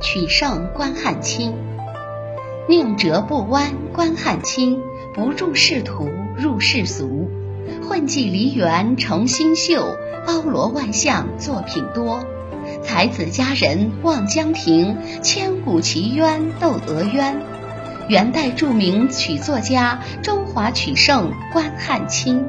曲胜关汉卿。宁折不弯关汉卿，不著仕途入世俗。混迹梨园成新秀，包罗万象作品多。才子佳人望江亭，千古奇冤斗娥冤。元代著名曲作家，中华曲圣关汉卿。